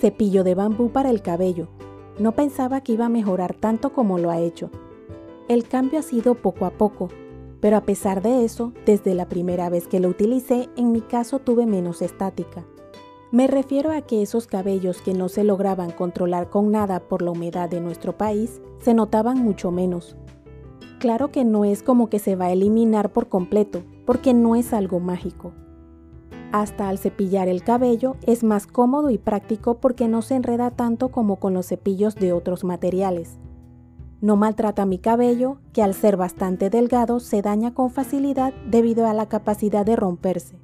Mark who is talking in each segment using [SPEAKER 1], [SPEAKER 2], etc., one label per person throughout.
[SPEAKER 1] Cepillo de bambú para el cabello. No pensaba que iba a mejorar tanto como lo ha hecho. El cambio ha sido poco a poco, pero a pesar de eso, desde la primera vez que lo utilicé, en mi caso tuve menos estática. Me refiero a que esos cabellos que no se lograban controlar con nada por la humedad de nuestro país, se notaban mucho menos. Claro que no es como que se va a eliminar por completo, porque no es algo mágico. Hasta al cepillar el cabello es más cómodo y práctico porque no se enreda tanto como con los cepillos de otros materiales. No maltrata mi cabello, que al ser bastante delgado se daña con facilidad debido a la capacidad de romperse.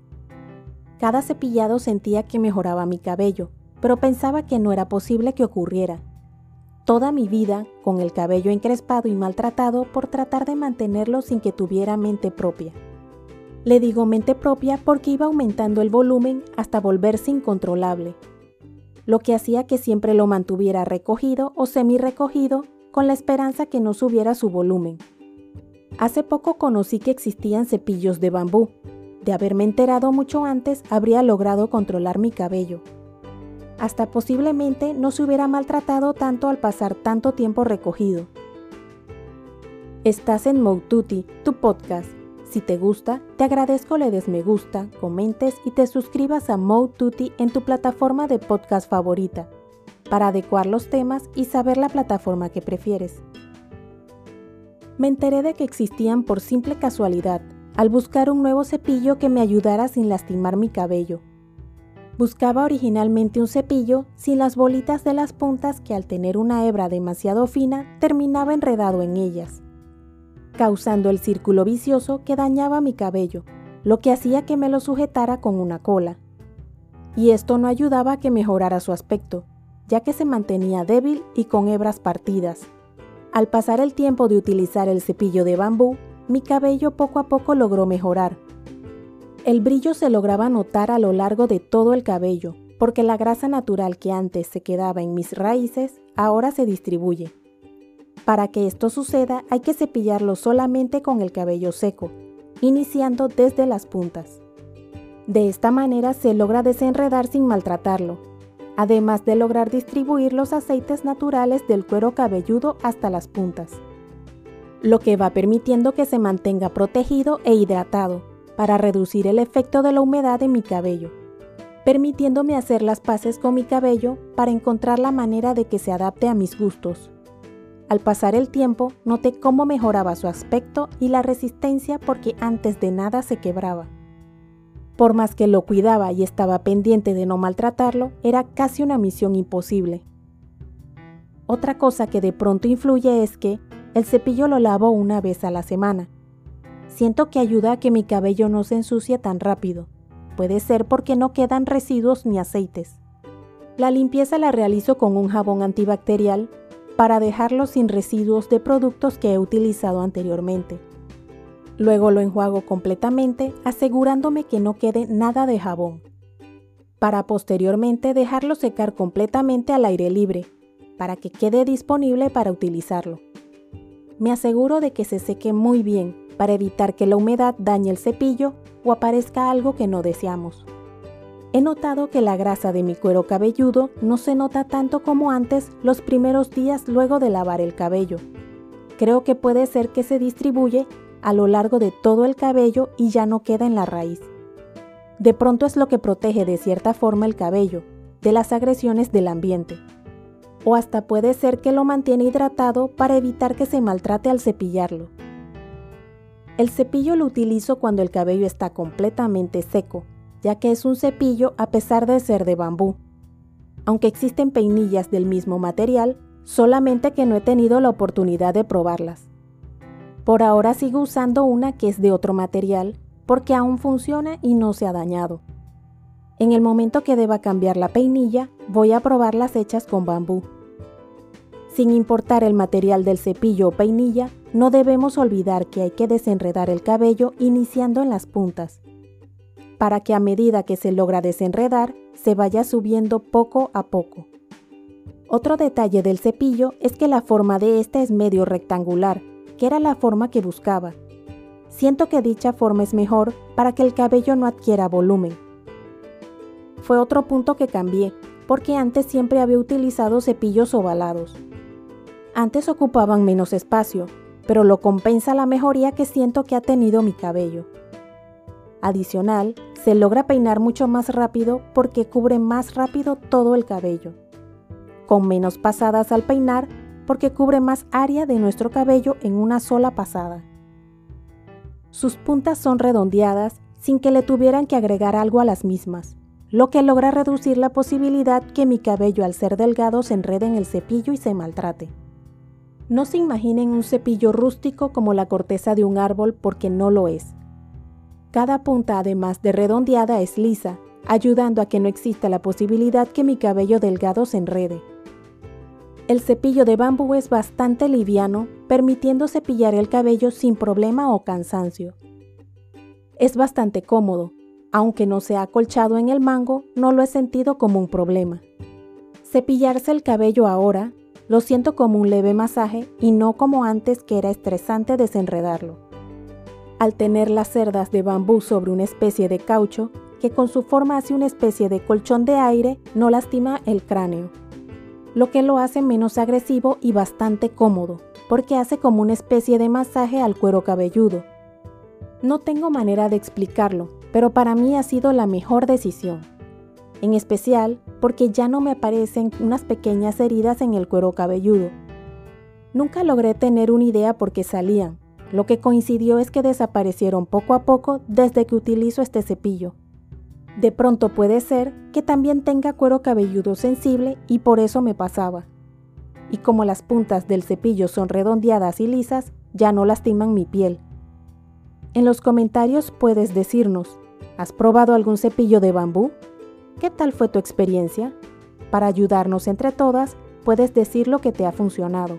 [SPEAKER 1] Cada cepillado sentía que mejoraba mi cabello, pero pensaba que no era posible que ocurriera. Toda mi vida, con el cabello encrespado y maltratado por tratar de mantenerlo sin que tuviera mente propia. Le digo mente propia porque iba aumentando el volumen hasta volverse incontrolable, lo que hacía que siempre lo mantuviera recogido o semi recogido con la esperanza que no subiera su volumen. Hace poco conocí que existían cepillos de bambú. De haberme enterado mucho antes, habría logrado controlar mi cabello. Hasta posiblemente no se hubiera maltratado tanto al pasar tanto tiempo recogido. Estás en Moututi, tu podcast si te gusta, te agradezco le des me gusta, comentes y te suscribas a Mode en tu plataforma de podcast favorita, para adecuar los temas y saber la plataforma que prefieres. Me enteré de que existían por simple casualidad, al buscar un nuevo cepillo que me ayudara sin lastimar mi cabello. Buscaba originalmente un cepillo sin las bolitas de las puntas que al tener una hebra demasiado fina terminaba enredado en ellas causando el círculo vicioso que dañaba mi cabello, lo que hacía que me lo sujetara con una cola. Y esto no ayudaba a que mejorara su aspecto, ya que se mantenía débil y con hebras partidas. Al pasar el tiempo de utilizar el cepillo de bambú, mi cabello poco a poco logró mejorar. El brillo se lograba notar a lo largo de todo el cabello, porque la grasa natural que antes se quedaba en mis raíces ahora se distribuye. Para que esto suceda hay que cepillarlo solamente con el cabello seco, iniciando desde las puntas. De esta manera se logra desenredar sin maltratarlo, además de lograr distribuir los aceites naturales del cuero cabelludo hasta las puntas, lo que va permitiendo que se mantenga protegido e hidratado para reducir el efecto de la humedad en mi cabello, permitiéndome hacer las paces con mi cabello para encontrar la manera de que se adapte a mis gustos. Al pasar el tiempo, noté cómo mejoraba su aspecto y la resistencia porque antes de nada se quebraba. Por más que lo cuidaba y estaba pendiente de no maltratarlo, era casi una misión imposible. Otra cosa que de pronto influye es que el cepillo lo lavo una vez a la semana. Siento que ayuda a que mi cabello no se ensucie tan rápido. Puede ser porque no quedan residuos ni aceites. La limpieza la realizo con un jabón antibacterial para dejarlo sin residuos de productos que he utilizado anteriormente. Luego lo enjuago completamente asegurándome que no quede nada de jabón, para posteriormente dejarlo secar completamente al aire libre, para que quede disponible para utilizarlo. Me aseguro de que se seque muy bien para evitar que la humedad dañe el cepillo o aparezca algo que no deseamos. He notado que la grasa de mi cuero cabelludo no se nota tanto como antes los primeros días luego de lavar el cabello. Creo que puede ser que se distribuye a lo largo de todo el cabello y ya no queda en la raíz. De pronto es lo que protege de cierta forma el cabello de las agresiones del ambiente. O hasta puede ser que lo mantiene hidratado para evitar que se maltrate al cepillarlo. El cepillo lo utilizo cuando el cabello está completamente seco ya que es un cepillo a pesar de ser de bambú. Aunque existen peinillas del mismo material, solamente que no he tenido la oportunidad de probarlas. Por ahora sigo usando una que es de otro material porque aún funciona y no se ha dañado. En el momento que deba cambiar la peinilla, voy a probar las hechas con bambú. Sin importar el material del cepillo o peinilla, no debemos olvidar que hay que desenredar el cabello iniciando en las puntas para que a medida que se logra desenredar, se vaya subiendo poco a poco. Otro detalle del cepillo es que la forma de este es medio rectangular, que era la forma que buscaba. Siento que dicha forma es mejor para que el cabello no adquiera volumen. Fue otro punto que cambié, porque antes siempre había utilizado cepillos ovalados. Antes ocupaban menos espacio, pero lo compensa la mejoría que siento que ha tenido mi cabello. Adicional, se logra peinar mucho más rápido porque cubre más rápido todo el cabello. Con menos pasadas al peinar porque cubre más área de nuestro cabello en una sola pasada. Sus puntas son redondeadas sin que le tuvieran que agregar algo a las mismas, lo que logra reducir la posibilidad que mi cabello al ser delgado se enrede en el cepillo y se maltrate. No se imaginen un cepillo rústico como la corteza de un árbol porque no lo es. Cada punta además de redondeada es lisa, ayudando a que no exista la posibilidad que mi cabello delgado se enrede. El cepillo de bambú es bastante liviano, permitiendo cepillar el cabello sin problema o cansancio. Es bastante cómodo, aunque no se ha acolchado en el mango, no lo he sentido como un problema. Cepillarse el cabello ahora lo siento como un leve masaje y no como antes que era estresante desenredarlo. Al tener las cerdas de bambú sobre una especie de caucho, que con su forma hace una especie de colchón de aire, no lastima el cráneo, lo que lo hace menos agresivo y bastante cómodo, porque hace como una especie de masaje al cuero cabelludo. No tengo manera de explicarlo, pero para mí ha sido la mejor decisión en especial porque ya no me aparecen unas pequeñas heridas en el cuero cabelludo. Nunca logré tener una idea por qué salían, lo que coincidió es que desaparecieron poco a poco desde que utilizo este cepillo. De pronto puede ser que también tenga cuero cabelludo sensible y por eso me pasaba. Y como las puntas del cepillo son redondeadas y lisas, ya no lastiman mi piel. En los comentarios puedes decirnos, ¿has probado algún cepillo de bambú? ¿Qué tal fue tu experiencia? Para ayudarnos entre todas, puedes decir lo que te ha funcionado.